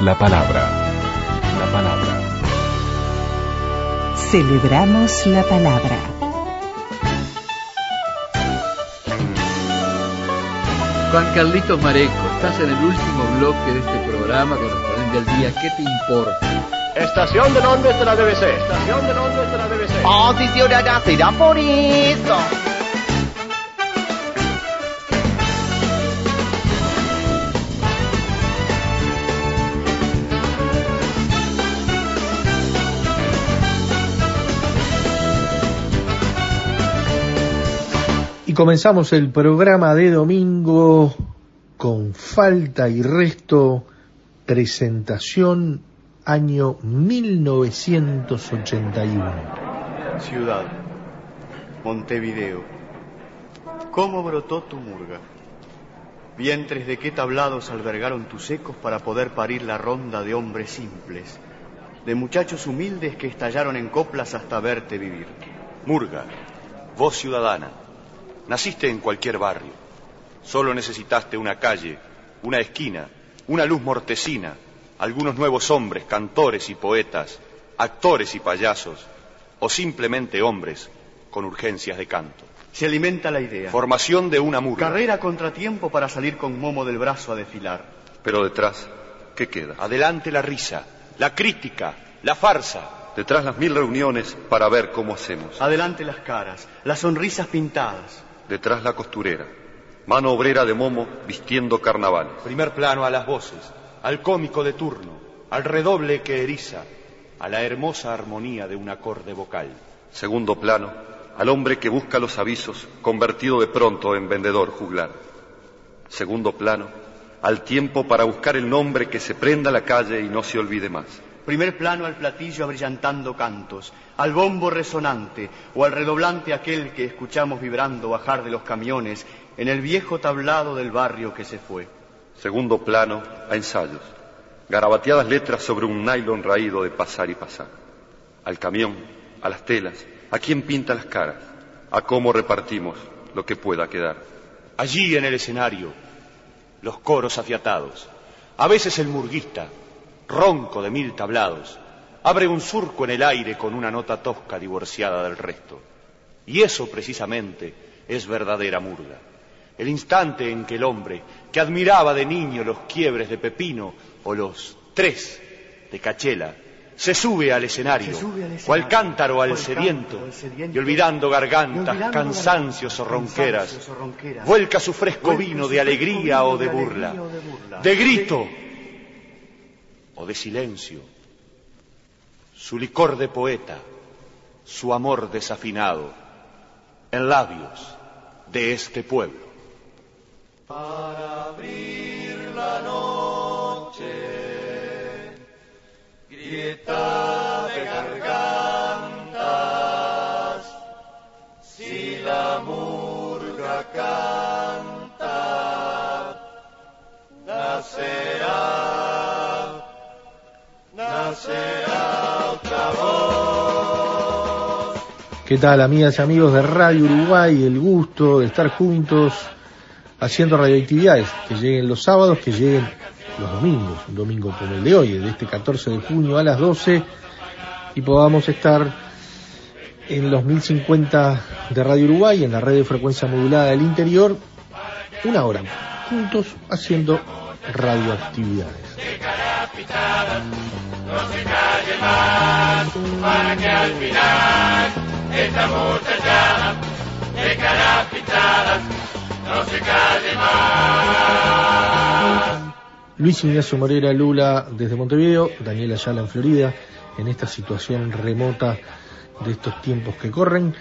La palabra. La palabra. Celebramos la palabra. Juan Carlitos Mareco, estás en el último bloque de este programa correspondiente al día. ¿Qué te importa? Estación de Londres de la BBC. Estación de Londres de la BBC. Oh, si ciudad será por eso. Comenzamos el programa de domingo con falta y resto, presentación año 1981. Ciudad, Montevideo. ¿Cómo brotó tu murga? Vientres de qué tablados albergaron tus ecos para poder parir la ronda de hombres simples, de muchachos humildes que estallaron en coplas hasta verte vivir. Murga, voz ciudadana, naciste en cualquier barrio. Solo necesitaste una calle, una esquina, una luz mortecina, algunos nuevos hombres, cantores y poetas, actores y payasos, o simplemente hombres con urgencias de canto. Se alimenta la idea. Formación de una murga. Carrera contratiempo para salir con momo del brazo a desfilar. Pero detrás, ¿qué queda? Adelante la risa, la crítica, la farsa. Detrás las mil reuniones para ver cómo hacemos. Adelante las caras, las sonrisas pintadas. Detrás la costurera, mano obrera de momo vistiendo carnavales. Primer plano a las voces, al cómico de turno, al redoble que eriza, a la hermosa armonía de un acorde vocal. Segundo plano, al hombre que busca los avisos, convertido de pronto en vendedor juglar. Segundo plano, al tiempo para buscar el nombre que se prenda la calle y no se olvide más. Primer plano al platillo abrillantando cantos, al bombo resonante o al redoblante aquel que escuchamos vibrando bajar de los camiones en el viejo tablado del barrio que se fue. Segundo plano a ensayos, garabateadas letras sobre un nylon raído de pasar y pasar. Al camión, a las telas, a quién pinta las caras, a cómo repartimos lo que pueda quedar. Allí en el escenario, los coros afiatados, a veces el murguista, ronco de mil tablados, abre un surco en el aire con una nota tosca divorciada del resto. Y eso precisamente es verdadera murga. El instante en que el hombre, que admiraba de niño los quiebres de Pepino o los tres de Cachela, se sube al escenario, cual cántaro al sediento, y olvidando gargantas, cansancios o ronqueras, vuelca su fresco vino de alegría o de burla, de grito de silencio, su licor de poeta, su amor desafinado, en labios de este pueblo. Para abrir la noche, grieta ¿Qué tal, amigas y amigos de Radio Uruguay? El gusto de estar juntos haciendo radioactividades, que lleguen los sábados, que lleguen los domingos, un domingo como el de hoy, de este 14 de junio a las 12, y podamos estar en los 1050 de Radio Uruguay, en la red de frecuencia modulada del interior, una hora juntos haciendo radioactividades. Luis Ignacio Morera Lula desde Montevideo, Daniel Ayala en Florida, en esta situación remota de estos tiempos que corren,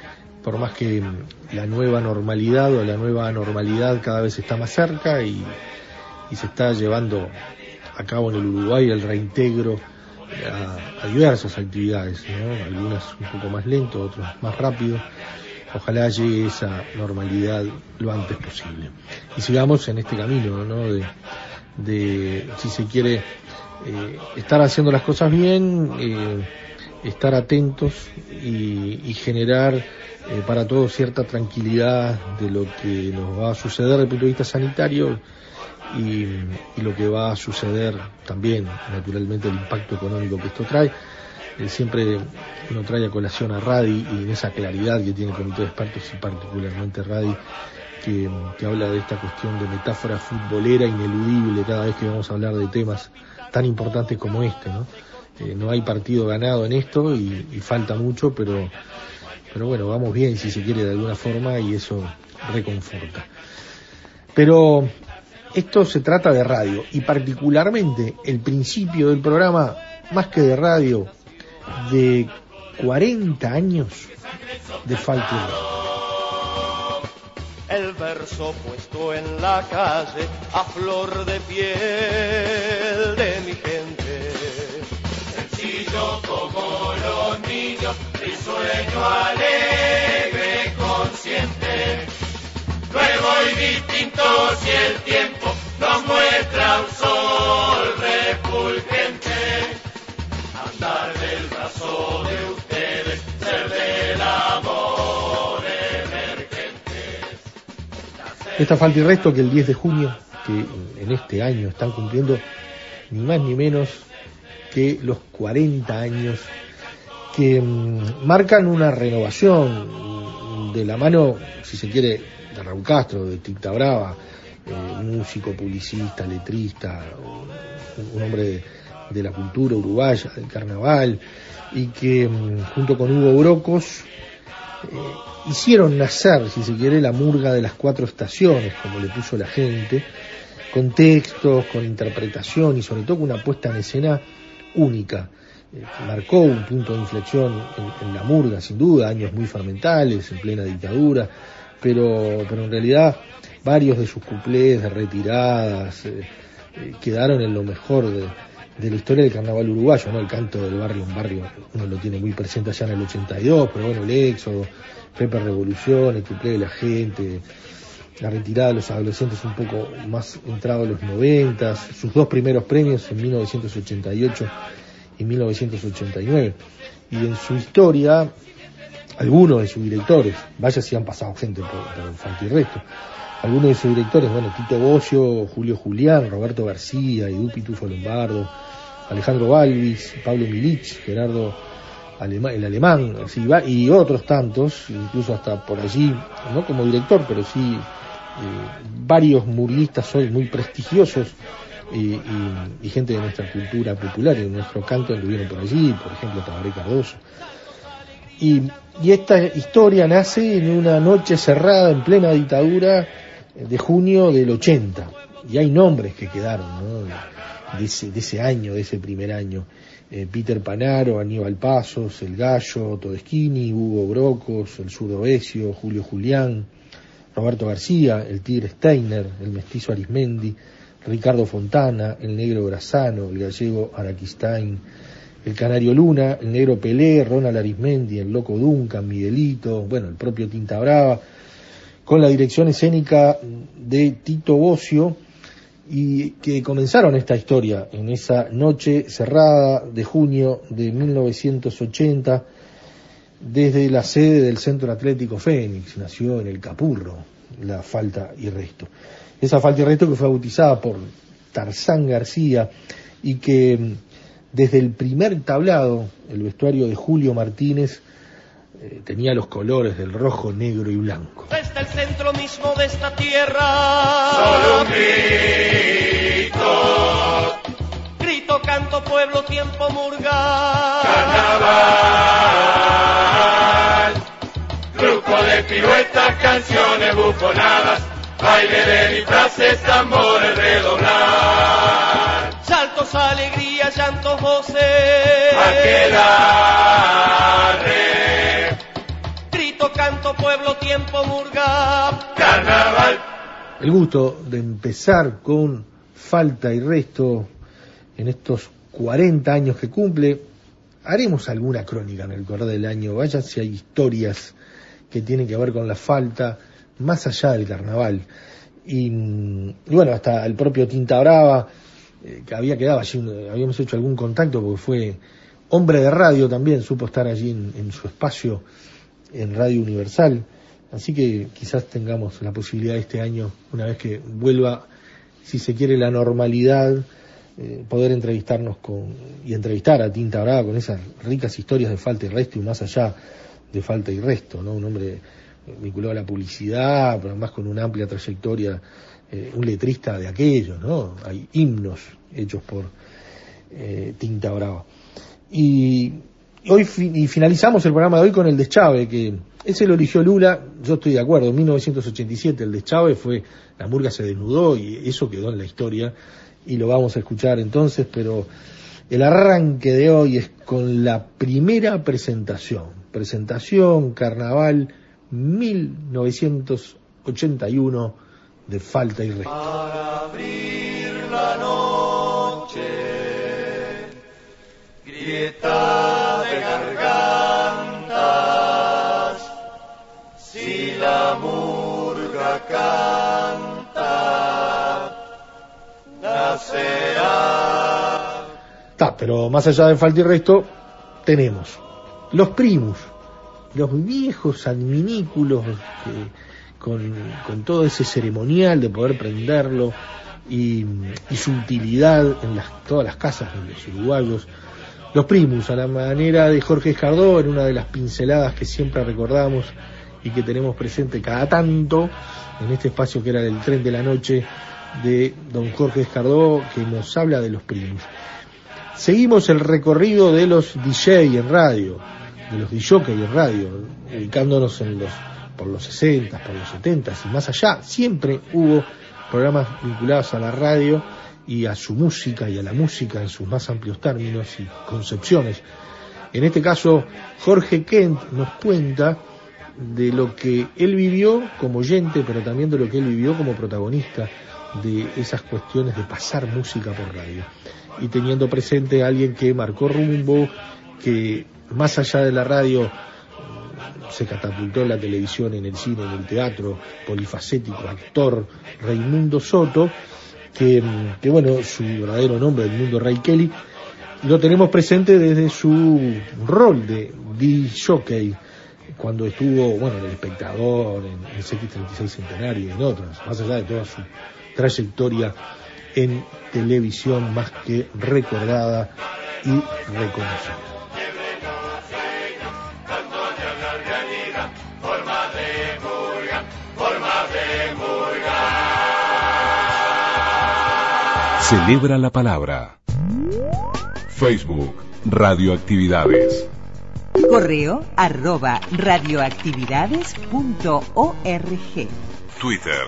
por más que la nueva normalidad o la nueva anormalidad cada vez está más cerca y, y se está llevando a cabo en el Uruguay el reintegro a, a diversas actividades, ¿no? algunas un poco más lento, otras más rápido. Ojalá llegue esa normalidad lo antes posible. Y sigamos en este camino, ¿no? De, si se quiere, eh, estar haciendo las cosas bien, eh, estar atentos y, generar eh, para todos cierta tranquilidad de lo que nos va a suceder desde el punto de vista sanitario y, lo que va a suceder también, naturalmente, el impacto económico que esto trae. Eh, siempre uno trae a colación a Radi y en esa claridad que tiene el comité de expertos y particularmente Radi, que, que habla de esta cuestión de metáfora futbolera ineludible cada vez que vamos a hablar de temas tan importantes como este, ¿no? Eh, no hay partido ganado en esto y, y, falta mucho, pero, pero bueno, vamos bien si se quiere de alguna forma y eso reconforta. Pero esto se trata de radio y particularmente el principio del programa, más que de radio, de 40 años de falta el verso puesto en la calle a flor de piel de mi gente. Sencillo como los niños, risueño alegre, consciente. Nuevo y distinto si el tiempo nos muestra un sol refulgente. Andar del brazo de ustedes, ser del amor emergente. Esta falta y resto que el 10 de junio, que en este año están cumpliendo ni más ni menos que los 40 años que mmm, marcan una renovación de la mano, si se quiere, de Raúl Castro, de Tinta Brava, eh, músico, publicista, letrista, un, hombre de, la cultura uruguaya, del carnaval, y que mmm, junto con Hugo Brocos eh, hicieron nacer, si se quiere, la murga de las cuatro estaciones, como le puso la gente, con textos, con interpretación y sobre todo con una puesta en escena única. Eh, marcó un punto de inflexión en, en, la murga, sin duda, años muy fermentales, en plena dictadura, pero, pero en realidad varios de sus cuplés, de retiradas, eh, eh, quedaron en lo mejor de, la historia del carnaval uruguayo, ¿no? El canto del barrio, un barrio, uno lo tiene muy presente allá en el 82, pero bueno, el éxodo, Pepe Revolución, el cuplé de la gente, la retirada de los adolescentes un poco más entrado en los noventas, sus dos primeros premios en 1988 y 1989. Y en su historia, algunos de sus directores, vaya si han pasado gente por, por Falta y Resto, algunos de sus directores, bueno, Tito Bocio, Julio Julián, Roberto García, Edu Pitufo Lombardo, Alejandro Balvis, Pablo Milich, Gerardo el alemán, así, y otros tantos, incluso hasta por allí, no como director, pero sí eh, varios murguistas hoy muy prestigiosos y, y, y, gente de nuestra cultura popular y de nuestro canto anduvieron por allí, por ejemplo Tabaré Cardoso. Y, y, esta historia nace en una noche cerrada en plena dictadura de junio del 80. Y hay nombres que quedaron ¿no? de, ese, de ese año, de ese primer año. Eh, Peter Panaro, Aníbal Pasos, El Gallo, Todeschini, Hugo Brocos, El Sudoesio, Julio Julián, Roberto García, el Tigre Steiner, el Mestizo Arismendi, Ricardo Fontana, el Negro Grazano, el Gallego Araquistain, el Canario Luna, el Negro Pelé, Ronald Arismendi, el Loco Duncan, Miguelito, bueno, el propio Tinta Brava, con la dirección escénica de Tito Bocio, y que comenzaron esta historia en esa noche cerrada de junio de 1980 desde la sede del Centro Atlético Fénix, nació en el Capurro, la falta y resto. Esa falta y resto que fue bautizada por Tarzán García y que desde el primer tablado, el vestuario de Julio Martínez, eh, tenía los colores del rojo, negro y blanco. Desde el centro mismo de esta tierra, solo un grito, grito, canto, pueblo, tiempo, murga, carnaval, grupo de piruetas, canciones bufonadas, baile de disfraces, tambores redoblar, saltos, alegría, llantos, voces, aquelarre, grito, canto, pueblo, tiempo, murga, carnaval. El gusto de empezar con falta y resto en estos 40 años que cumple. Haremos alguna crónica en el correr del año, vaya si hay historias que tienen que ver con la falta, más allá del carnaval. Y, bueno, hasta el propio Tinta Brava, eh, que había quedado allí, habíamos hecho algún contacto porque fue hombre de radio también, supo estar allí en, en su espacio en Radio Universal. Así que quizás tengamos la posibilidad este año, una vez que vuelva, si se quiere, la normalidad, eh, poder entrevistarnos con y entrevistar a Tinta Brava con esas ricas historias de falta y resto y más allá de falta y resto, ¿no? Un hombre vinculado a la publicidad, pero además con una amplia trayectoria, eh, un letrista de aquellos, ¿no? Hay himnos hechos por eh, Tinta Brava. Y hoy y finalizamos el programa de hoy con el de Chávez, que ese lo eligió Lula, yo estoy de acuerdo, en 1987 el de Chávez fue, la murga se desnudó y eso quedó en la historia y lo vamos a escuchar entonces, pero el arranque de hoy es con la primera presentación, presentación Carnaval 1981 de Falta y Resto. Para abrir la noche, grieta de gargantas, si la murga canta, nacerá. Está, pero más allá de falta y resto, tenemos los primus, los viejos adminículos que, con, con todo ese ceremonial de poder prenderlo y, y su utilidad en las, todas las casas de los uruguayos. Los primus, a la manera de Jorge Escardó, en una de las pinceladas que siempre recordamos y que tenemos presente cada tanto, en este espacio que era del tren de la noche de don Jorge Escardó, que nos habla de los primus. Seguimos el recorrido de los DJ en radio, de los DJ en radio, ubicándonos en los, por los 60, por los 70 y más allá. Siempre hubo programas vinculados a la radio y a su música y a la música en sus más amplios términos y concepciones. En este caso, Jorge Kent nos cuenta de lo que él vivió como oyente, pero también de lo que él vivió como protagonista de esas cuestiones de pasar música por radio. Y teniendo presente a alguien que marcó rumbo, que más allá de la radio se catapultó en la televisión, en el cine, en el teatro, polifacético, actor, Raimundo Soto, que, que bueno, su verdadero nombre, el mundo Ray Kelly, lo tenemos presente desde su rol de DJ, cuando estuvo, bueno, en El Espectador, en el X36 Centenario y en otras, más allá de toda su trayectoria en televisión más que recordada y reconocida. Celebra la palabra. Facebook, Radioactividades. Correo arroba radioactividades.org. Twitter,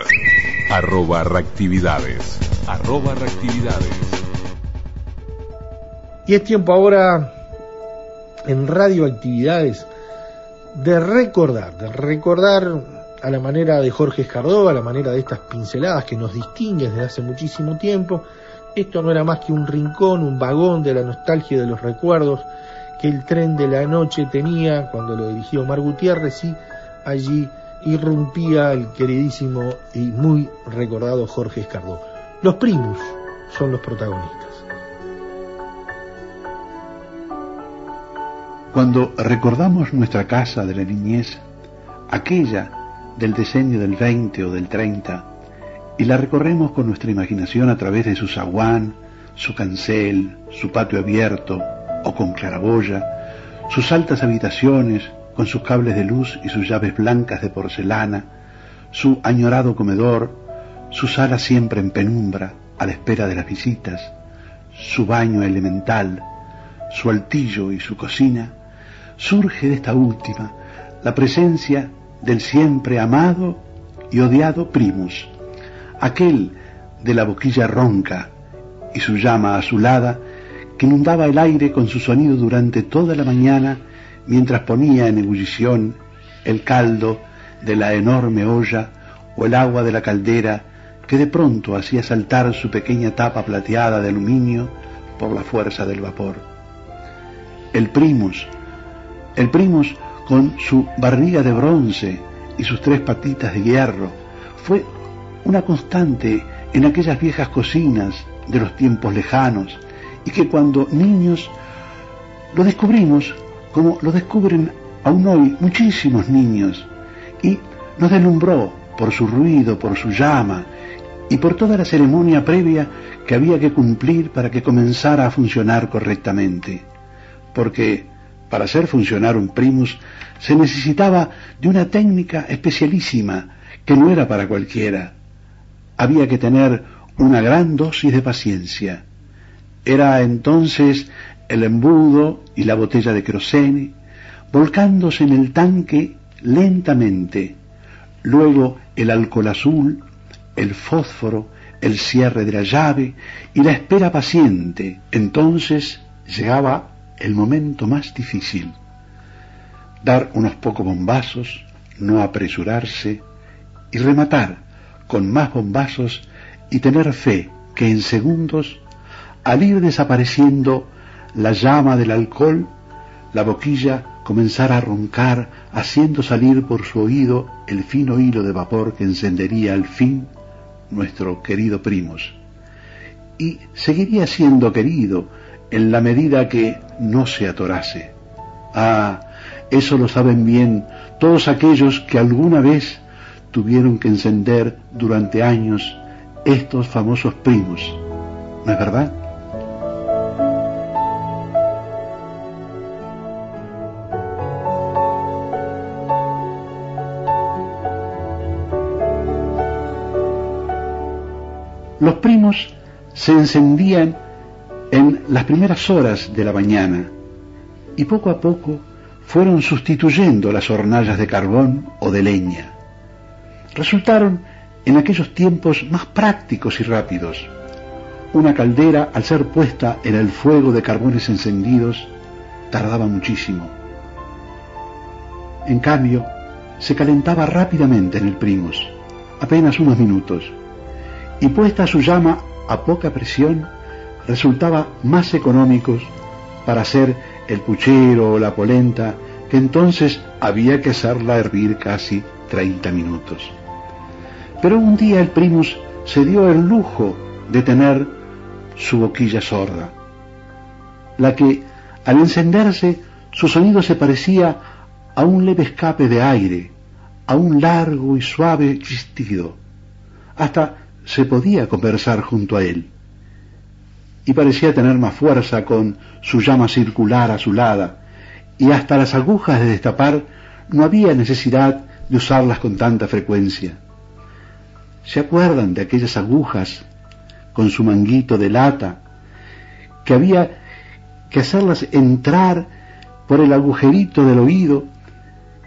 arroba reactividades. Arroba reactividades. Y es tiempo ahora en radioactividades de recordar, de recordar a la manera de Jorge Escardó, a la manera de estas pinceladas que nos distinguen desde hace muchísimo tiempo. Esto no era más que un rincón, un vagón de la nostalgia y de los recuerdos que el tren de la noche tenía cuando lo dirigió Omar Gutiérrez y allí irrumpía el queridísimo y muy recordado Jorge Escardó. Los primus son los protagonistas. Cuando recordamos nuestra casa de la niñez, aquella del decenio del 20 o del 30, y la recorremos con nuestra imaginación a través de su zaguán, su cancel, su patio abierto o con claraboya, sus altas habitaciones con sus cables de luz y sus llaves blancas de porcelana, su añorado comedor, su sala siempre en penumbra a la espera de las visitas, su baño elemental, su altillo y su cocina, surge de esta última la presencia del siempre amado y odiado primus, aquel de la boquilla ronca y su llama azulada que inundaba el aire con su sonido durante toda la mañana mientras ponía en ebullición el caldo de la enorme olla o el agua de la caldera que de pronto hacía saltar su pequeña tapa plateada de aluminio por la fuerza del vapor. El primus, el primus con su barriga de bronce y sus tres patitas de hierro, fue una constante en aquellas viejas cocinas de los tiempos lejanos y que cuando niños lo descubrimos como lo descubren aún hoy muchísimos niños y nos deslumbró por su ruido, por su llama y por toda la ceremonia previa que había que cumplir para que comenzara a funcionar correctamente. Porque para hacer funcionar un primus se necesitaba de una técnica especialísima que no era para cualquiera. Había que tener una gran dosis de paciencia. Era entonces el embudo y la botella de querosene, volcándose en el tanque lentamente, luego el alcohol azul, el fósforo, el cierre de la llave y la espera paciente. Entonces llegaba el momento más difícil. Dar unos pocos bombazos, no apresurarse y rematar con más bombazos y tener fe que en segundos, al ir desapareciendo la llama del alcohol, la boquilla comenzara a roncar, haciendo salir por su oído el fino hilo de vapor que encendería al fin nuestro querido primos. Y seguiría siendo querido en la medida que no se atorase. Ah, eso lo saben bien todos aquellos que alguna vez tuvieron que encender durante años estos famosos primos. ¿No es verdad? Los primos se encendían en las primeras horas de la mañana y poco a poco fueron sustituyendo las hornallas de carbón o de leña. Resultaron en aquellos tiempos más prácticos y rápidos. Una caldera, al ser puesta en el fuego de carbones encendidos, tardaba muchísimo. En cambio, se calentaba rápidamente en el primos, apenas unos minutos y puesta su llama a poca presión, resultaba más económicos para hacer el puchero o la polenta, que entonces había que hacerla hervir casi 30 minutos. Pero un día el primus se dio el lujo de tener su boquilla sorda, la que al encenderse su sonido se parecía a un leve escape de aire, a un largo y suave chistido, hasta se podía conversar junto a él. Y parecía tener más fuerza con su llama circular azulada, y hasta las agujas de destapar no había necesidad de usarlas con tanta frecuencia. ¿Se acuerdan de aquellas agujas con su manguito de lata que había que hacerlas entrar por el agujerito del oído,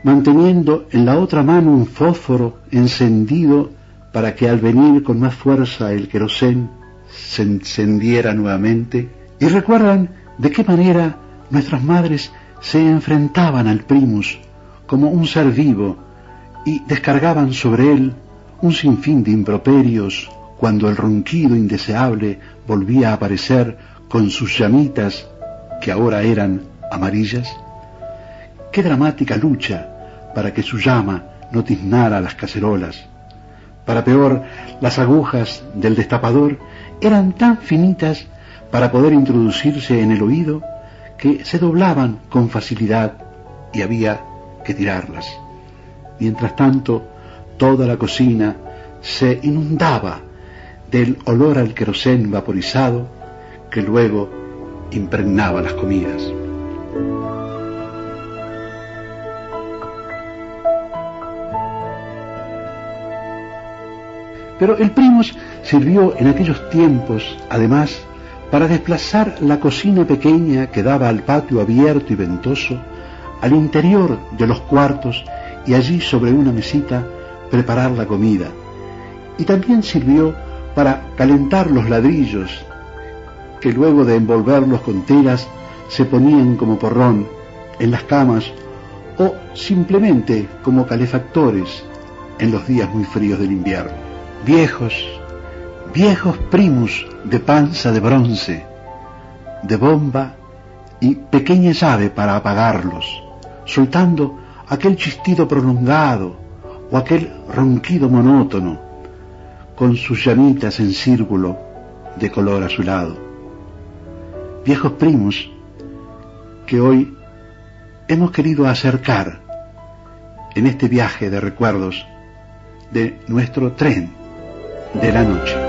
manteniendo en la otra mano un fósforo encendido para que al venir con más fuerza el querosén se encendiera nuevamente, y recuerdan de qué manera nuestras madres se enfrentaban al primus como un ser vivo y descargaban sobre él un sinfín de improperios cuando el ronquido indeseable volvía a aparecer con sus llamitas que ahora eran amarillas? Qué dramática lucha para que su llama no tiznara las cacerolas para peor, las agujas del destapador eran tan finitas para poder introducirse en el oído que se doblaban con facilidad y había que tirarlas. Mientras tanto, toda la cocina se inundaba del olor al querosén vaporizado que luego impregnaba las comidas. Pero el primus sirvió en aquellos tiempos, además, para desplazar la cocina pequeña que daba al patio abierto y ventoso al interior de los cuartos y allí sobre una mesita preparar la comida. Y también sirvió para calentar los ladrillos que luego de envolverlos con telas se ponían como porrón en las camas o simplemente como calefactores en los días muy fríos del invierno viejos, viejos primus de panza de bronce, de bomba y pequeña llave para apagarlos, soltando aquel chistido prolongado o aquel ronquido monótono, con sus llamitas en círculo de color azulado. Viejos primos que hoy hemos querido acercar en este viaje de recuerdos de nuestro tren de la noche.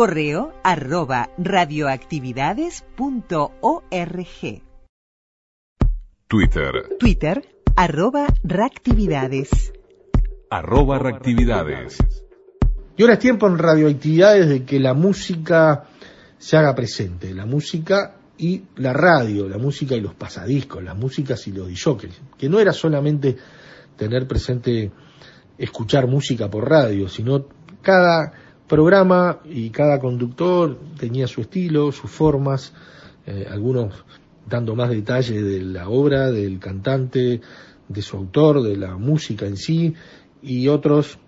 Correo arroba radioactividades.org. Twitter. Twitter arroba reactividades. Arroba reactividades. Y ahora es tiempo en radioactividades de que la música se haga presente. La música y la radio, la música y los pasadiscos, las músicas y los disjockeys. Que no era solamente tener presente escuchar música por radio, sino cada programa y cada conductor tenía su estilo, sus formas, eh, algunos dando más detalle de la obra, del cantante, de su autor, de la música en sí, y otros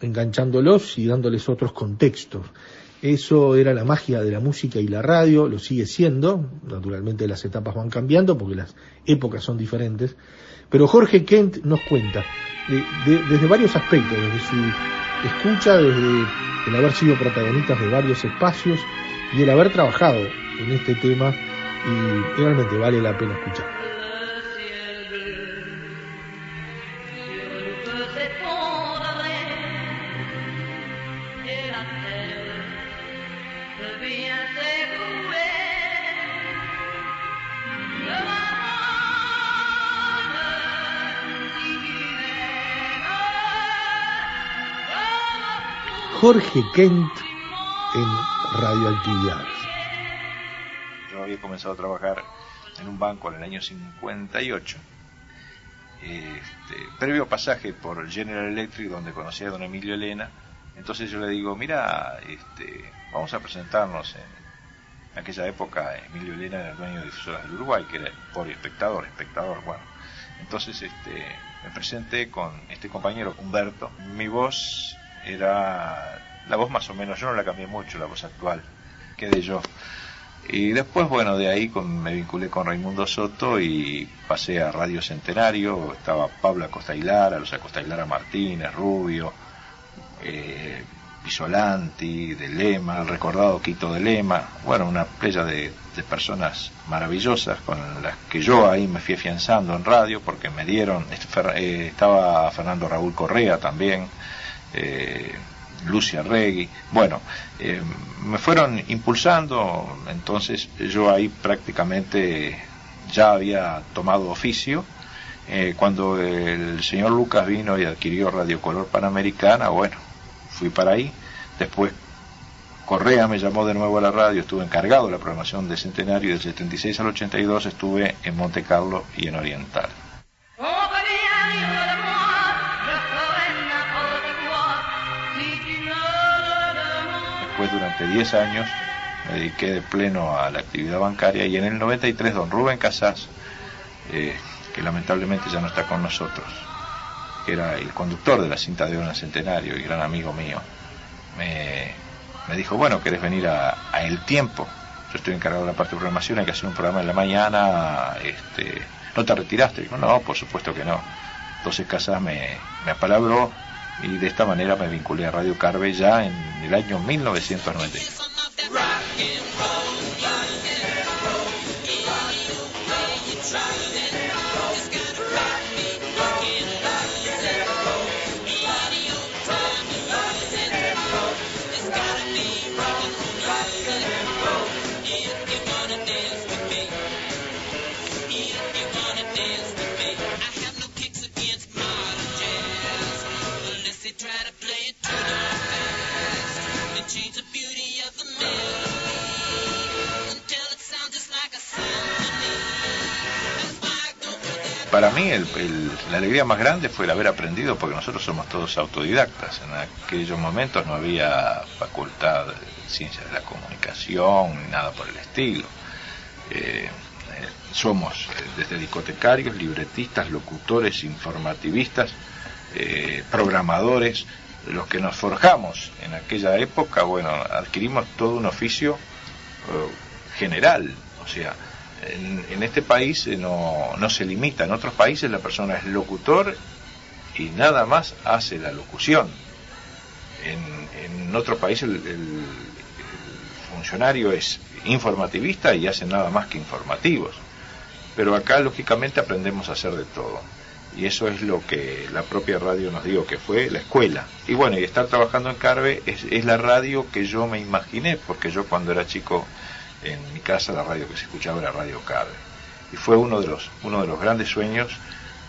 enganchándolos y dándoles otros contextos. Eso era la magia de la música y la radio, lo sigue siendo, naturalmente las etapas van cambiando porque las épocas son diferentes, pero Jorge Kent nos cuenta desde varios aspectos, desde su escucha, desde el haber sido protagonistas de varios espacios y el haber trabajado en este tema y realmente vale la pena escuchar. Jorge Kent en radioactividades. Yo había comenzado a trabajar en un banco en el año 58. Este, previo pasaje por General Electric, donde conocí a don Emilio Elena. Entonces yo le digo, mira, este, vamos a presentarnos en, aquella época. Emilio Elena era el dueño de Difusoras del Uruguay, que era por espectador, espectador, bueno. Entonces este, me presenté con este compañero Humberto. Mi voz era la voz más o menos, yo no la cambié mucho, la voz actual, quedé yo. Y después, bueno, de ahí me vinculé con Raimundo Soto y pasé a Radio Centenario, estaba Pablo Acosta Hilara, los Acosta Hilara Martínez, Rubio, eh, Pisolanti, de Lema, el recordado Quito de Lema, bueno, una playa de, personas maravillosas con las que yo ahí me fui afianzando en radio porque me dieron, eh, estaba Fernando Raúl Correa también, eh, Lucia Regui, bueno, eh, me fueron impulsando, entonces yo ahí prácticamente ya había tomado oficio. Eh, cuando el señor Lucas vino y adquirió Radio Color Panamericana, bueno, fui para ahí. Después Correa me llamó de nuevo a la radio, estuve encargado de la programación de Centenario del 76 al 82, estuve en Monte Carlo y en Oriental. Durante 10 años me dediqué de pleno a la actividad bancaria y en el 93 don Rubén Casas, eh, que lamentablemente ya no está con nosotros, que era el conductor de la cinta de oro Centenario y gran amigo mío, me, dijo, bueno, ¿querés venir a, El Tiempo? Yo estoy encargado de la parte de programación, hay que hacer un programa en la mañana, este, ¿no te retiraste? Dijo, no, por supuesto que no. Entonces Casas me, me apalabró y de esta manera me vinculé a Radio Carve ya en el año 1990. Para mí el- la alegría más grande fue el haber aprendido, porque nosotros somos todos autodidactas. En aquellos momentos no había facultad de ciencias de la comunicación ni nada por el estilo. Eh, eh, somos eh, desde discotecarios, libretistas, locutores, informativistas, programadores, los que nos forjamos en aquella época, bueno, adquirimos todo un oficio general, o sea, en, en este país eh, no, no se limita, en otros países la persona es locutor y nada más hace la locución. En, en otro país el, funcionario es informativista y hace nada más que informativos. Pero acá lógicamente aprendemos a hacer de todo. Y eso es lo que la propia radio nos dio, que fue la escuela. Y bueno, y estar trabajando en Carve es, es la radio que yo me imaginé, porque yo cuando era chico en mi casa la radio que se escuchaba era Radio Carve. Y fue uno de los, uno de los grandes sueños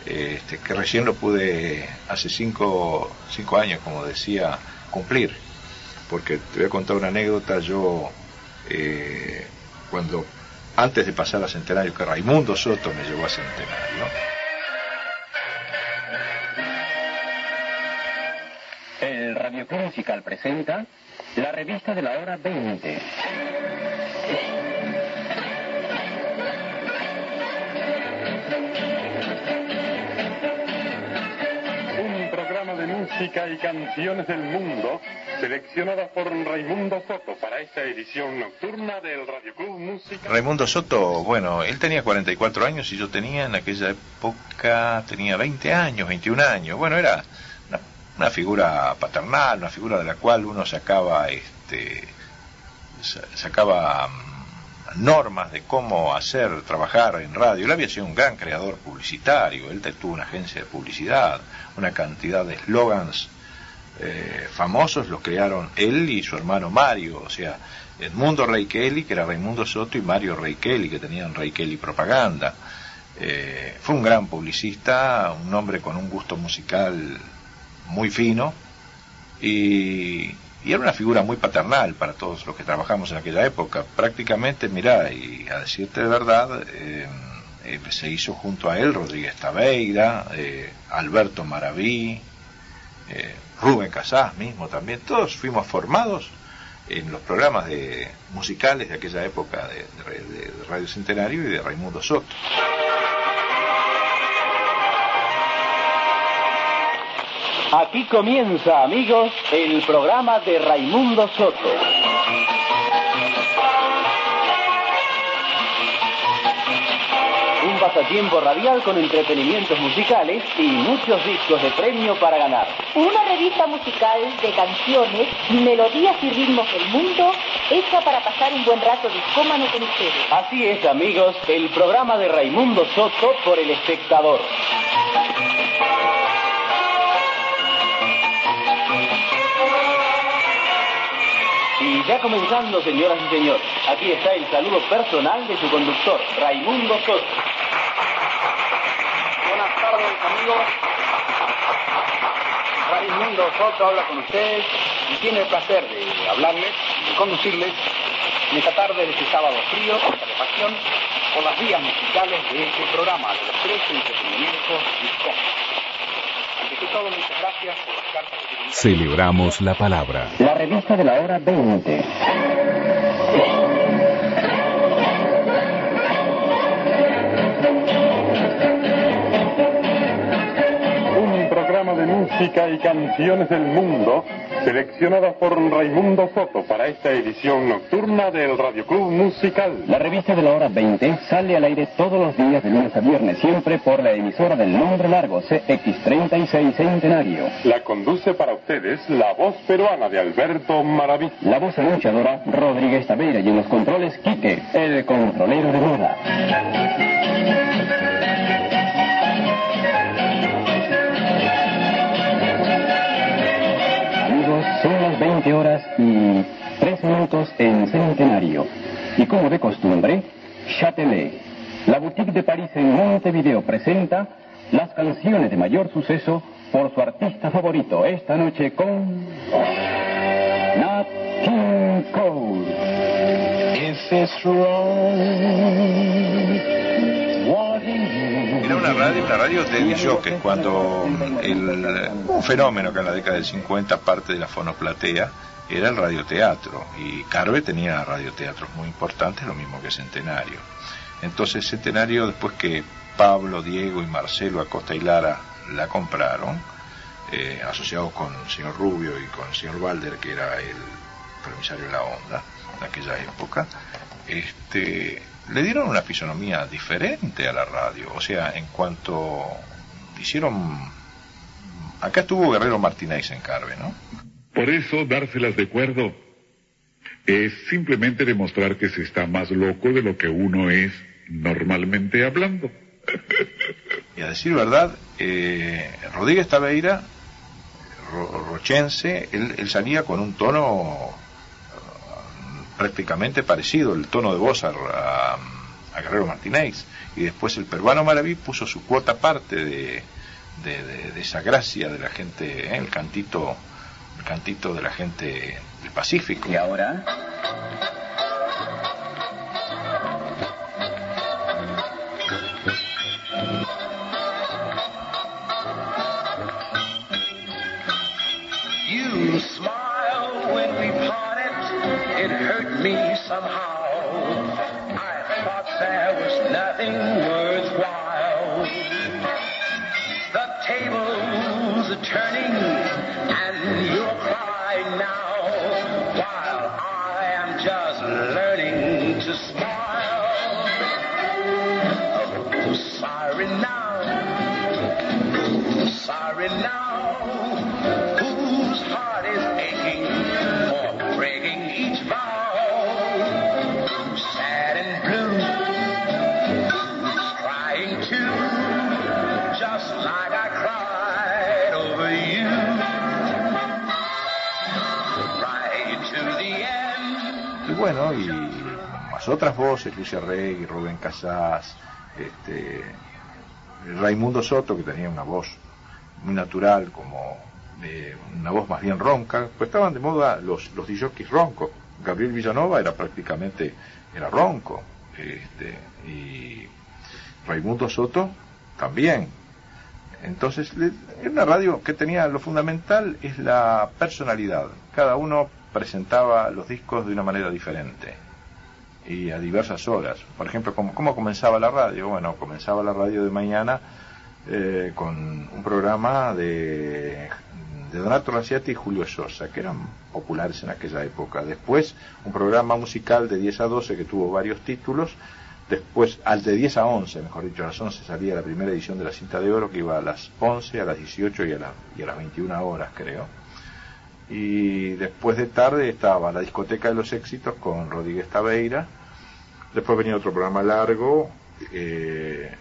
eh, este, que recién lo pude hace cinco, cinco años, como decía, cumplir. Porque te voy a contar una anécdota, yo eh, cuando antes de pasar a Centenario, que Raimundo Soto me llevó a Centenario, El Radio Club presenta la revista de la hora 20. Un programa de música y canciones del mundo seleccionadas por Raimundo Soto para esta edición nocturna del Radio Club Música. Raimundo Soto, bueno, él tenía 44 años y yo tenía en aquella época, tenía 20 años, 21 años. Bueno, era una, una figura paternal, una figura de la cual uno sacaba, este, sacaba mm, normas de cómo hacer, trabajar en radio. Él había sido un gran creador publicitario, él tuvo una agencia de publicidad, una cantidad de eslogans eh, famosos los crearon él y su hermano Mario, o sea, Edmundo Rey Kelly, que era Raimundo Soto, y Mario Rey Kelly, que tenían Rey Kelly Propaganda. Eh, fue un gran publicista, un hombre con un gusto musical muy fino y, y era una figura muy paternal para todos los que trabajamos en aquella época. Prácticamente, mirá, y a decirte de verdad, eh, eh, se hizo junto a él Rodríguez Tabeira, eh, Alberto Maraví, Rubén Casás mismo también, todos fuimos formados en los programas de musicales de aquella época de, de- de Radio Centenario y de Raimundo Soto. Aquí comienza, amigos, el programa de Raimundo Soto. Un pasatiempo radial con entretenimientos musicales y muchos discos de premio para ganar. Una revista musical de canciones, melodías y ritmos del mundo, hecha para pasar un buen rato discómano con ustedes. Así es, amigos, el programa de Raimundo Soto por el espectador. Ya comenzando, señoras y señores, aquí está el saludo personal de su conductor, Raimundo Soto. Buenas tardes, amigos. Raimundo Soto habla con ustedes y tiene el placer de hablarles, de conducirles en esta tarde de este sábado frío, con calefacción, por las vías musicales de este programa de los tres entretenimientos discos. Ante todo, muchas gracias por las cartas que. Celebramos la palabra. La revista de la hora 20. Un programa de música y canciones del mundo seleccionadas por Raimundo Soto para esta edición nocturna del Radio Club Musical. La revista de la hora 20 sale al aire todos los días de lunes a viernes, siempre por la emisora del nombre largo CX36 Centenario. La conduce para ustedes la voz peruana de Alberto Maraví. La voz anunciadora Rodríguez Taveira y en los controles Quique, el controlero de moda. 20 horas y 3 minutos en Centenario. Y como de costumbre, Châtelet, la boutique de París en Montevideo presenta las canciones de mayor suceso por su artista favorito esta noche con Nat King Cole. If it's wrong, Una radio, una radio de disjockey, cuando un fenómeno que en la década del 50 parte de la fonoplatea era el radioteatro y Carve tenía radioteatros muy importantes, lo mismo que Centenario. Entonces Centenario, después que Pablo, Diego y Marcelo Acosta y Lara la compraron, eh, asociados con el señor Rubio y con el señor Balder, que era el permisario de la onda en aquella época, este, le dieron una fisonomía diferente a la radio. O sea, en cuanto hicieron... Acá estuvo Guerrero Martínez en Carve, ¿no? Por eso, dárselas de cuerdo es simplemente demostrar que se está más loco de lo que uno es normalmente hablando. Y a decir verdad, eh, Rodríguez Tabeira, ro- rochense, él, él salía con un tono prácticamente parecido, el tono de voz a, a- Guerrero Martínez. Y después el peruano Maraví puso su cuota aparte de, de- de- de esa gracia de la gente, ¿eh? el cantito el cantito de la gente del Pacífico. Y ahora, somehow. I thought there was nothing worthwhile. The tables are turning, and you're crying now, while I am just learning to smile. Oh, sorry now, sorry now. Y más otras voces, Lucia Rey, Rubén Casás, este, Raimundo Soto, que tenía una voz muy natural, como de una voz más bien ronca, pues estaban de moda los, los DJs roncos. Gabriel Villanova era prácticamente, era ronco, este, y Raimundo Soto también. Entonces, era una radio que tenía lo fundamental es la personalidad. Cada uno presentaba los discos de una manera diferente y a diversas horas. Por ejemplo, ¿cómo, cómo comenzaba la radio? Bueno, comenzaba la radio de mañana eh, con un programa de, de Donato Raciati y Julio Sosa, que eran populares en aquella época. Después, un programa musical de 10 a 12 que tuvo varios títulos. Después, al de 10 a 11, mejor dicho, a las 11 salía la primera edición de la cinta de oro, que iba a las 11, a las 18 y a, la- y a las 21 horas, creo. Y después de tarde estaba la discoteca de los éxitos con Rodríguez Tabeira. Después venía otro programa largo. eh,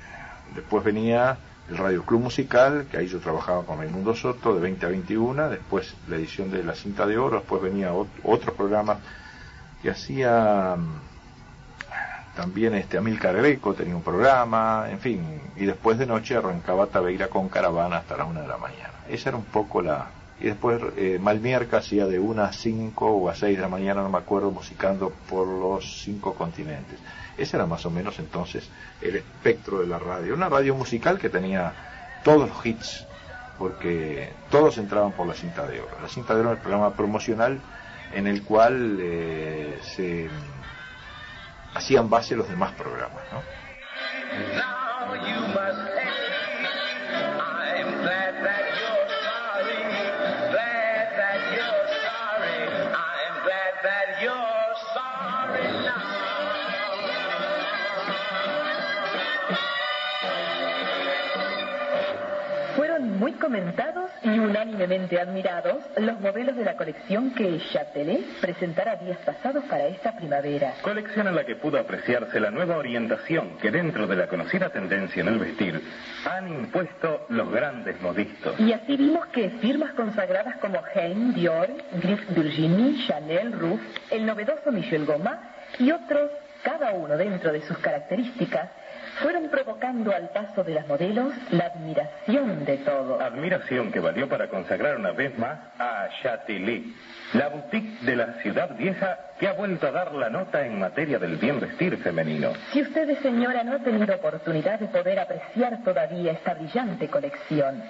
después venía el Radio Club Musical, que ahí yo trabajaba con Raimundo Soto, de 20 a 21. Después la edición de la cinta de oro. Después venía ot- otro programa que hacía mm, también este Amilcar Greco, tenía un programa, en fin. Y después de noche arrancaba Tabeira con caravana hasta la una de la mañana. Esa era un poco la, y después eh, Malmierca hacía de una a 5 o a 6 de la mañana, no me acuerdo, musicando por los cinco continentes. Ese era más o menos entonces el espectro de la radio. Una radio musical que tenía todos los hits, porque todos entraban por la cinta de oro. La cinta de oro era el programa promocional en el cual eh, se hacían base los demás programas. Comentados y unánimemente admirados los modelos de la colección que Chatelet presentara días pasados para esta primavera. Colección en la que pudo apreciarse la nueva orientación que dentro de la conocida tendencia en el vestir han impuesto los grandes modistos. Y así vimos que firmas consagradas como Hein, Dior, Griff Virginie, Chanel, Ruff, el novedoso Michel Goma y otros, cada uno dentro de sus características, fueron provocando al paso de las modelos la admiración de todos. Admiración que valió para consagrar una vez más a Chantilly, la boutique de la ciudad vieja que ha vuelto a dar la nota en materia del bien vestir femenino. Si usted, señora, no ha tenido oportunidad de poder apreciar todavía esta brillante colección,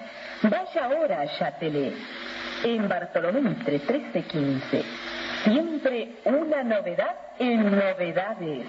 vaya ahora a Châtelet, en Bartolomé Mitre 1315. Siempre una novedad en novedades.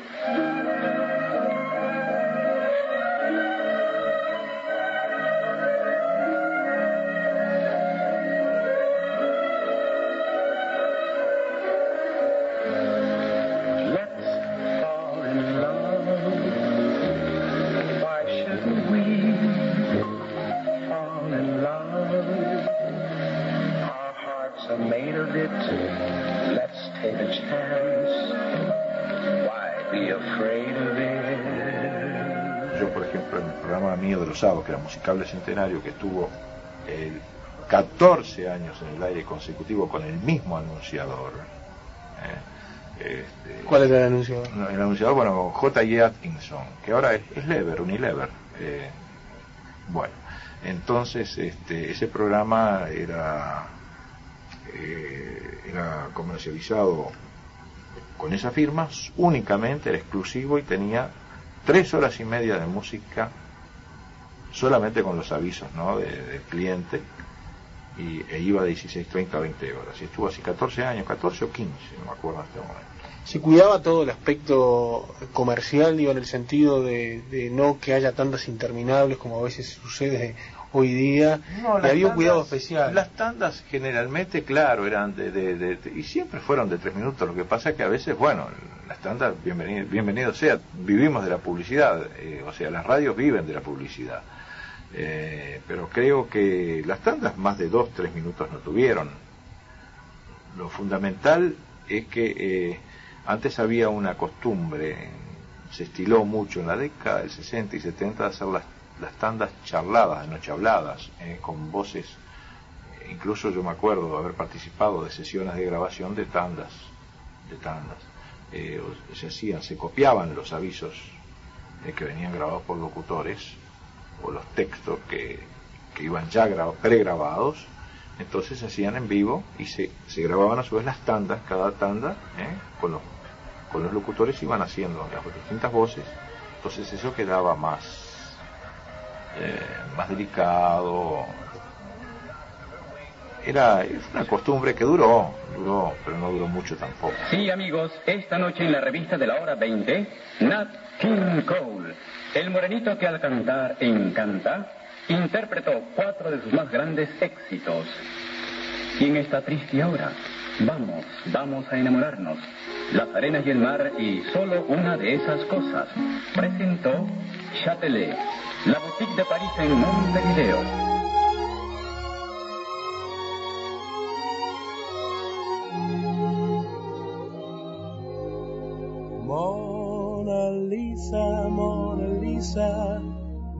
Que era Musicable Centenario, que estuvo el 14 años en el aire consecutivo con el mismo anunciador. ¿eh? Este, ¿Cuál era el anunciador? el anunciador, bueno, J.J. Atkinson, que ahora es, es Lever, Unilever. eh, bueno, entonces este, ese programa era, eh, era comercializado con esa firma, únicamente era exclusivo y tenía tres horas y media de música solamente con los avisos ¿no? de- del cliente y, e iba de 16.30 a 20 horas. Y estuvo así 14 años, 14 o 15, no me acuerdo en este momento. Se cuidaba todo el aspecto comercial, digo, en el sentido de, de no que haya tandas interminables como a veces sucede hoy día. No, y había un cuidado especial. Las tandas generalmente, claro, eran de, de- de- de- y siempre fueron de tres minutos. Lo que pasa es que a veces, bueno, las tandas, bienvenido, bienvenido sea, vivimos de la publicidad, eh, o sea, las radios viven de la publicidad. Eh, pero creo que las tandas más de dos, tres minutos no tuvieron. Lo fundamental es que eh, antes había una costumbre, se estiló mucho en la década del 60 y 70 de hacer las, las tandas charladas, noche habladas, con voces. Incluso yo me acuerdo haber participado de sesiones de grabación de tandas, de tandas. Eh, se hacían, se copiaban los avisos eh, que venían grabados por locutores o los textos que, que iban ya gra- pregrabados, entonces se hacían en vivo y se, se grababan a su vez las tandas, cada tanda, ¿eh? con, los, con los locutores iban haciendo las distintas voces, entonces eso quedaba más, eh, más delicado. Era una costumbre que duró, duró, pero no duró mucho tampoco. Sí, amigos, esta noche en la revista de la hora 20, Nat King Cole, el morenito que al cantar encanta, interpretó cuatro de sus más grandes éxitos. Y en esta triste hora, vamos, vamos a enamorarnos. Las arenas y el mar y solo una de esas cosas. Presentó Châtelet, la boutique de París en Montevideo.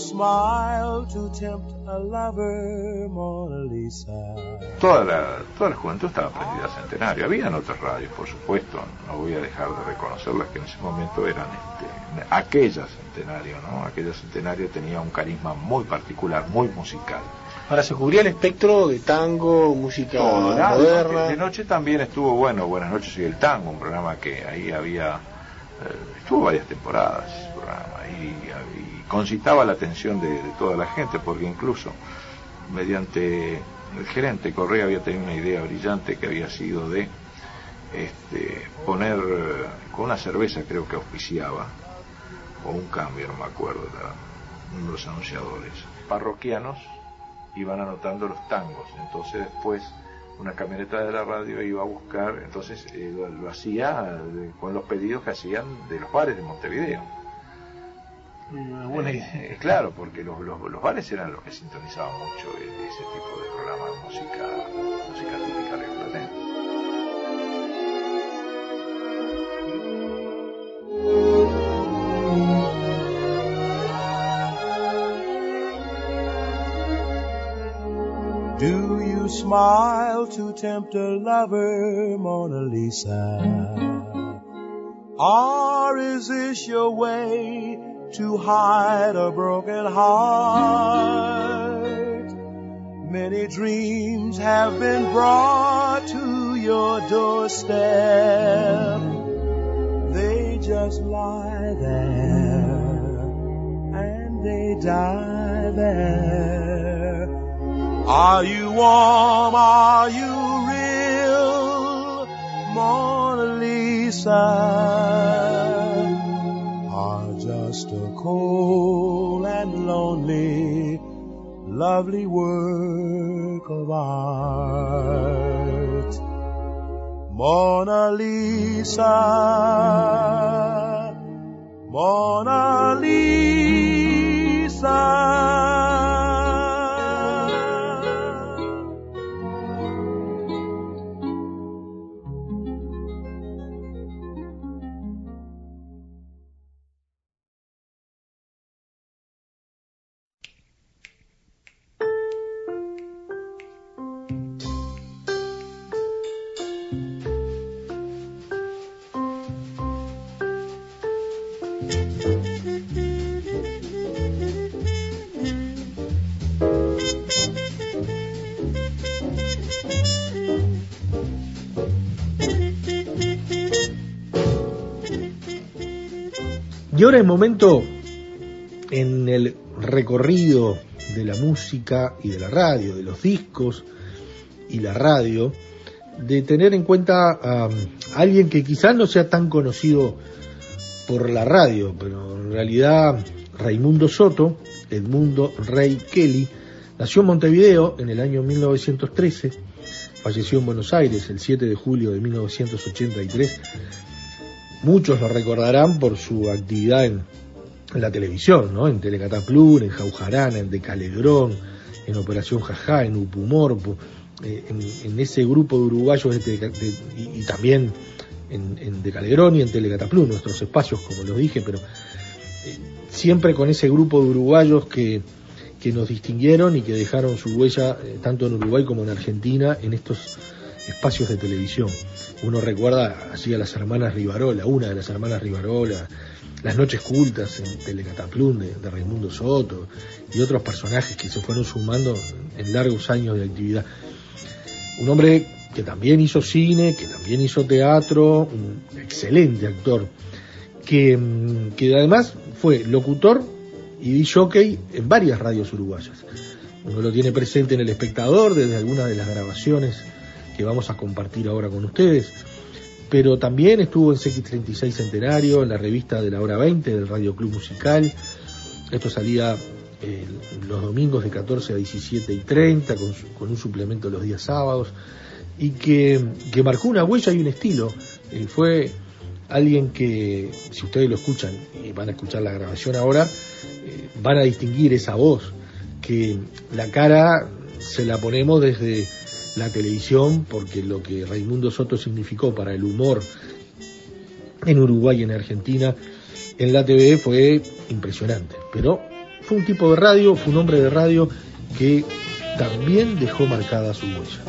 smile to tempt a lover, Mona Lisa? Toda la, toda la juventud estaba prendida a Centenario. Habían otras radios, por supuesto, no voy a dejar de reconocerlas que en ese momento eran este, aquella Centenario, ¿no? Aquella Centenario tenía un carisma muy particular, muy musical. Ahora se cubría el espectro de tango, música Todo, nada, moderna. De noche también estuvo bueno, Buenas noches y el tango, un programa que ahí había, eh, estuvo varias temporadas ese programa y, y concitaba la atención de, toda la gente porque incluso mediante el gerente Correa había tenido una idea brillante que había sido de este, poner eh, con una cerveza creo que auspiciaba o un cambio, no me acuerdo, uno de los anunciadores parroquianos iban anotando los tangos. Entonces después una camioneta de la radio iba a buscar, entonces eh, lo, lo hacía eh, con los pedidos que hacían de los bares de Montevideo. Bueno, eh, claro, porque los, los, los bares eran los que sintonizaban mucho ese tipo de programa de música, música típica rioplatense. Do you smile to tempt a lover, Mona Lisa? Or is this your way to hide a broken heart? Many dreams have been brought to your doorstep. They just lie there and they die there. Are you warm? Are you real? Mona Lisa? Are just a cold and lonely, lovely work of art. Mona Lisa, Mona Lisa. Y ahora es momento en el recorrido de la música y de la radio, de los discos y la radio, de tener en cuenta a alguien que quizás no sea tan conocido por la radio, pero en realidad Raimundo Soto, Edmundo Rey Kelly, nació en Montevideo en el año 1913, falleció en Buenos Aires el 7 de julio de 1983. Muchos lo recordarán por su actividad en, la televisión, ¿no? En Telecataplur, en Jaujarana, en Decalegrón, en Operación Jajá, en Upumorpo, eh, en, ese grupo de uruguayos de y también en, en Decalegrón y en Telecataplur, nuestros espacios, como los dije, pero eh, siempre con ese grupo de uruguayos que, que nos distinguieron y que dejaron su huella eh, tanto en Uruguay como en Argentina en estos espacios de televisión. Uno recuerda así a las hermanas Rivarola, una de las hermanas Rivarola, las noches cultas en Telecataplum de, de Raimundo Soto y otros personajes que se fueron sumando en largos años de actividad. Un hombre que también hizo cine, que también hizo teatro, un excelente actor, que, mm, que además fue locutor y disjockey en varias radios uruguayas. Uno lo tiene presente en El Espectador desde algunas de las grabaciones que vamos a compartir ahora con ustedes, pero también estuvo en CX36 Centenario, en la revista de la hora 20 del Radio Club Musical. Esto salía eh, los domingos de 14 a 17 y 30, con, con un suplemento los días sábados, y que, que marcó una huella y un estilo. Eh, fue alguien que, si ustedes lo escuchan y van a escuchar la grabación ahora, eh, van a distinguir esa voz, que la cara se la ponemos desde la televisión, porque lo que Raimundo Soto significó para el humor en Uruguay y en Argentina, en la TV fue impresionante. Pero fue un tipo de radio, fue un hombre de radio que también dejó marcada su huella.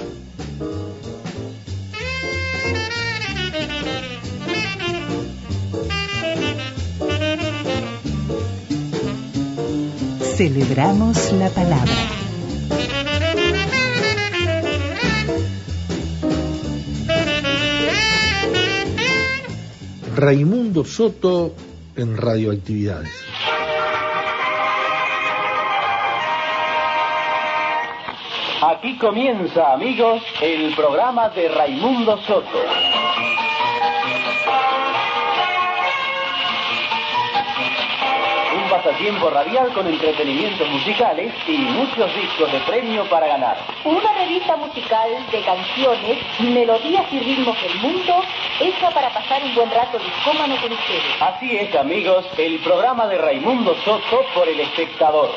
Celebramos la palabra. Raimundo Soto en radioactividades. Aquí comienza, amigos, el programa de Raimundo Soto. Un pasajero tiempo radial con entretenimientos musicales y muchos discos de premio para ganar. Una revista musical de canciones, melodías y ritmos del mundo, hecha para pasar un buen rato discómano con ustedes. Así es, amigos, el programa de Raimundo Soto por el espectador.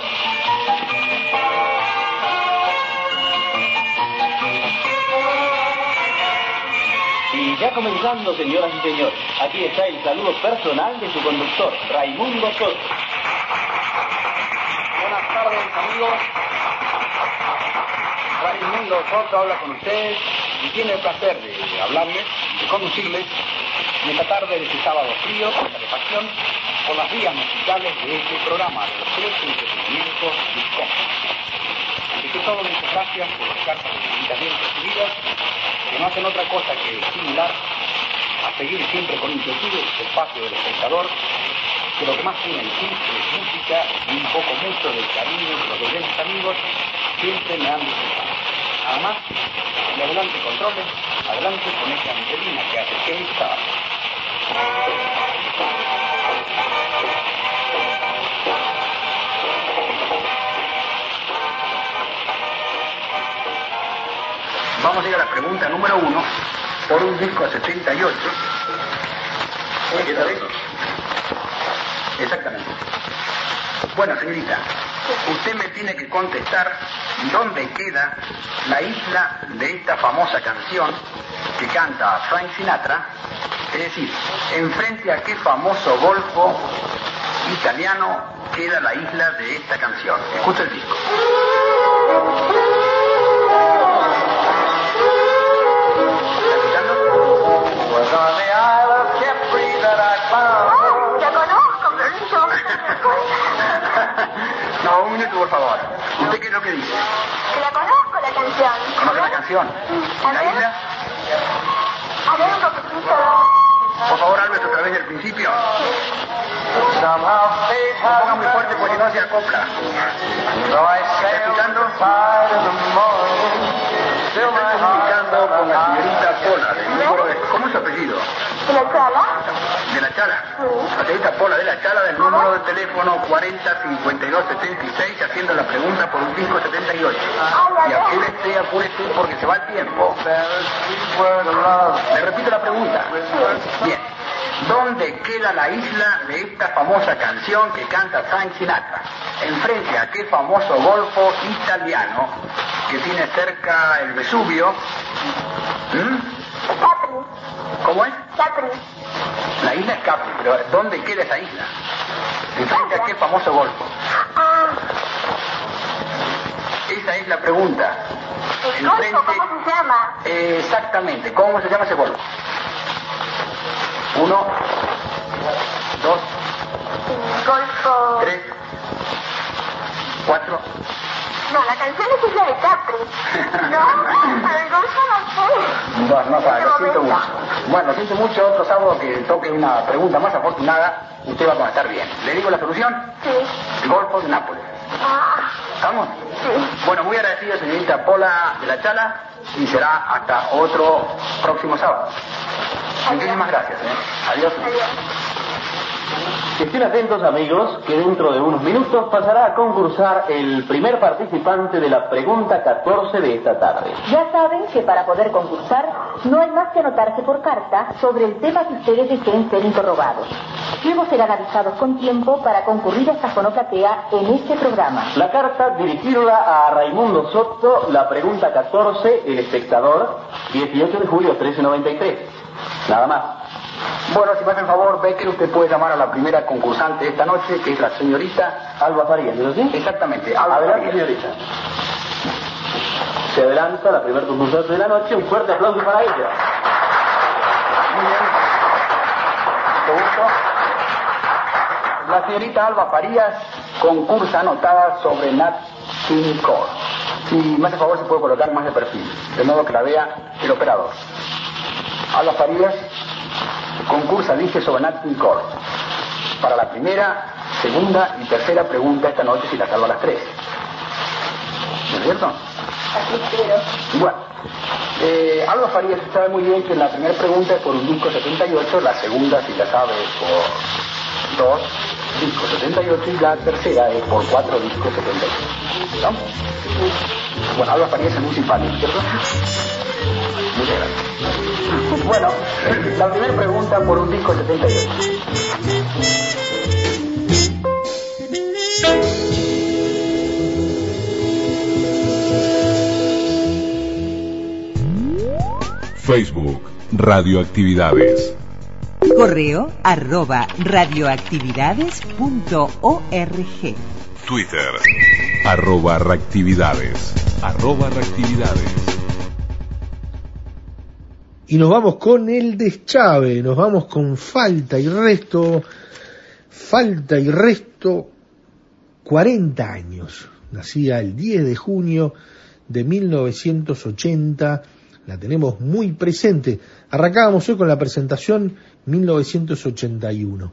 Y ya comenzando, señoras y señores, aquí está el saludo personal de su conductor, Raimundo Soto. Amigos. Raimundo Soto habla con ustedes y tiene el placer de hablarles, de conducirles en esta tarde de este sábado frío, con calefacción, por las vías musicales de este programa de los tres entretenimientos Discom. Así que todo, muchas gracias por las cartas de invitación recibidas, que no hacen otra cosa que estimular a seguir siempre con inquietud este espacio del espectador, que lo que más tiene en sí es música y un poco mucho del cariño de los oyentes amigos siempre me han disfrutado. Nada más, y adelante controles, adelante con esta angelina que hace que estaba. Vamos a ir a la pregunta número uno por un disco 78. ¿Qué? Exactamente. Bueno, señorita, usted me tiene que contestar dónde queda la isla de esta famosa canción que canta Frank Sinatra. Es decir, enfrente a qué famoso golfo italiano queda la isla de esta canción. Escucha el disco. No, un minuto, por favor. ¿Usted qué es lo que dice? Que la conozco la canción. ¿Conoce la canción? ¿La isla? A ver un poquitito. Por favor, Albert, otra vez del principio. No ponga muy fuerte porque no se acopla. ¿Está escuchando? Estoy comunicando con la señorita Pola, de... ¿Cómo es su apellido? ¿De la chala? De la Chala. La señorita Pola de la Chala del número de teléfono 405276 haciendo la pregunta por un disco 78. Y apúrese, apúrese porque se va el tiempo. Le repito la pregunta. Bien. ¿Dónde queda la isla de esta famosa canción que canta Frank Sinatra? Enfrente a qué famoso golfo italiano que tiene cerca el Vesubio. ¿Mm? ¿Cómo es? Capri. La isla es Capri, pero ¿dónde queda esa isla? ¿Enfrente a qué famoso golfo? Ah, Esa es la pregunta. ¿el golfo cómo se llama? Eh, exactamente, ¿cómo se llama ese golfo? Uno, dos, golfo... tres, cuatro. No, la canción es Isla de Capri. No, el golfo no sé. No, no sabe, lo siento mucho. Bueno, siento mucho, otro sábado que toque una pregunta más afortunada, usted va a contestar bien. ¿Le digo la solución? Sí. El Golfo de Nápoles. Ah, ¿Estamos? sí. Bueno, muy agradecido, señorita Pola de la Chala, y será hasta otro próximo sábado. Muchísimas gracias. ¿eh? Adiós. Estén atentos amigos, que dentro de unos minutos pasará a concursar el primer participante de la pregunta 14 de esta tarde. Ya saben que para poder concursar no hay más que anotarse por carta sobre el tema que ustedes deseen ser interrogados. Luego serán avisados con tiempo para concurrir a esta fonoplatea en este programa. La carta dirigirla a Raimundo Soto, la pregunta 14, el espectador, 18 de julio 1393. Nada más. Bueno, si me hace el favor, Becker, usted puede llamar a la primera concursante de esta noche, que es la señorita Alba Farías, ¿no es así? Exactamente, Alba Adelante, Farías. señorita. Se adelanta la primera concursante de la noche. Un fuerte aplauso para ella. Muy bien. Gusto. La señorita Alba Farías concursa anotada sobre Nat King Cole. Si me hace el favor, se puede colocar más de perfil, de modo que la vea el operador. Alba Farías concursa, dice, sobre Nat King Cole. Para la primera, segunda y tercera pregunta esta noche, si la salva a las tres. ¿No es cierto? Así espero. Bueno, eh, Alba Farías sabe muy bien que la primera pregunta es por un disco 78, la segunda, si la sabe, por dos discos 78 y la tercera es por cuatro discos 78. ¿No? Bueno, Alba Farías es municipal, ¿cierto? Muchas gracias. Bueno, la primera pregunta por un disco 78. Facebook, Radioactividades. Correo arroba radioactividades.org. Twitter, arroba reactividades. Arroba reactividades. Y nos vamos con el deschave, nos vamos con falta y resto, falta y resto, 40 años. Nacía el 10 de junio de 1980, la tenemos muy presente. Arrancábamos hoy con la presentación 1981.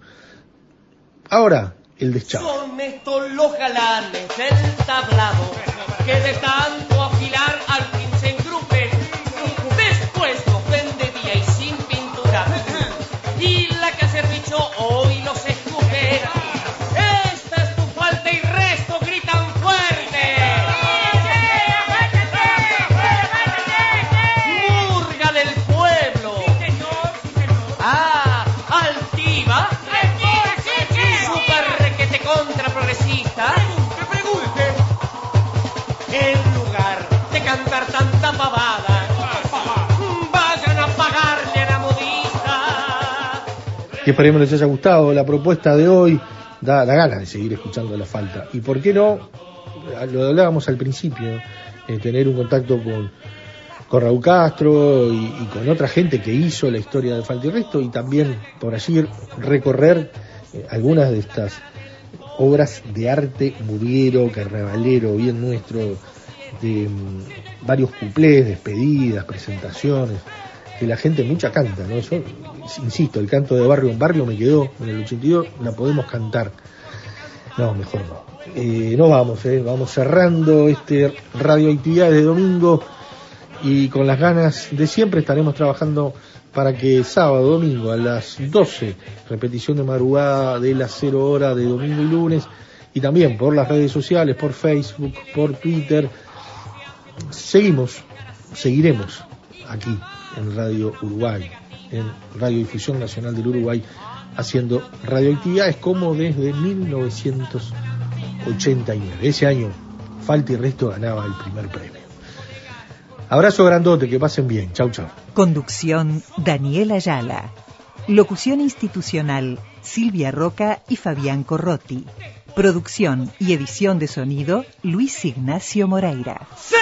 Ahora, Son estos los galanes del tablado que de tanto que esperemos les haya gustado la propuesta de hoy. Da, da ganas de seguir escuchando la falta. Y por qué no, lo hablábamos al principio, eh, tener un contacto con, con Raúl Castro y, y con otra gente que hizo la historia de Falta y Resto y también por allí recorrer eh, algunas de estas obras de arte muriero, carnavalero, bien nuestro, de mm, varios cuplés, despedidas, presentaciones, que la gente mucha canta, ¿no? Yo, insisto, el canto de barrio en barrio me quedó en el 82, la podemos cantar. No, mejor no. Eh, no vamos, eh, vamos cerrando este radioactividades de domingo y con las ganas de siempre estaremos trabajando para que sábado, domingo a las 12, repetición de madrugada de las 0 horas de domingo y lunes, y también por las redes sociales, por Facebook, por Twitter, seguimos, seguiremos aquí en Radio Uruguay, en Radio Difusión Nacional del Uruguay, haciendo radioactividades como desde 1989. Ese año, Falta y Resto ganaba el primer premio. Abrazo grandote, que pasen bien. Chau, chau. Conducción Daniela Ayala. Locución institucional Silvia Roca y Fabián Corrotti. Producción y edición de sonido Luis Ignacio Moreira. Se